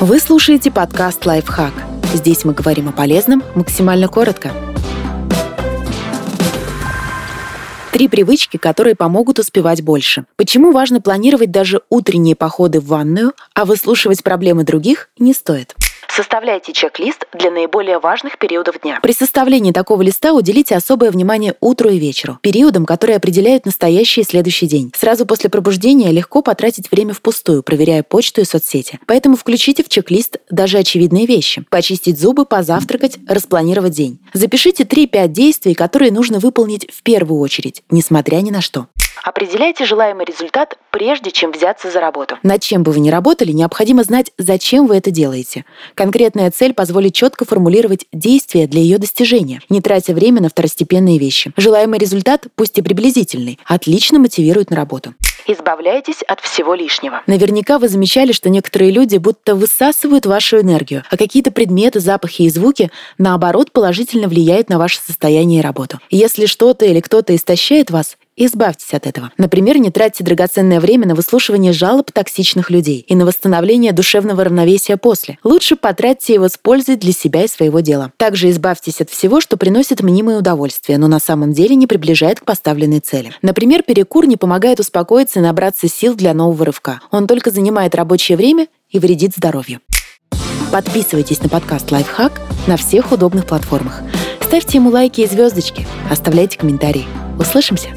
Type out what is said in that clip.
Вы слушаете подкаст «Лайфхак». Здесь мы говорим о полезном максимально коротко. Три привычки, которые помогут успевать больше. Почему важно планировать даже утренние походы в ванную, а выслушивать проблемы других не стоит? Составляйте чек-лист для наиболее важных периодов дня. При составлении такого листа уделите особое внимание утру и вечеру, периодам, которые определяют настоящий и следующий день. Сразу после пробуждения легко потратить время впустую, проверяя почту и соцсети. Поэтому включите в чек-лист даже очевидные вещи. Почистить зубы, позавтракать, распланировать день. Запишите 3-5 действий, которые нужно выполнить в первую очередь, несмотря ни на что. Определяйте желаемый результат, прежде чем взяться за работу. Над чем бы вы ни работали, необходимо знать, зачем вы это делаете. Конкретная цель позволит четко формулировать действия для ее достижения, не тратя время на второстепенные вещи. Желаемый результат, пусть и приблизительный, отлично мотивирует на работу. Избавляйтесь от всего лишнего. Наверняка вы замечали, что некоторые люди будто высасывают вашу энергию, а какие-то предметы, запахи и звуки, наоборот, положительно влияют на ваше состояние и работу. Если что-то или кто-то истощает вас, Избавьтесь от этого. Например, не тратьте драгоценное время на выслушивание жалоб токсичных людей и на восстановление душевного равновесия после. Лучше потратьте его с пользой для себя и своего дела. Также избавьтесь от всего, что приносит мнимое удовольствие, но на самом деле не приближает к поставленной цели. Например, перекур не помогает успокоиться и набраться сил для нового рывка. Он только занимает рабочее время и вредит здоровью. Подписывайтесь на подкаст «Лайфхак» на всех удобных платформах. Ставьте ему лайки и звездочки, оставляйте комментарии. Услышимся!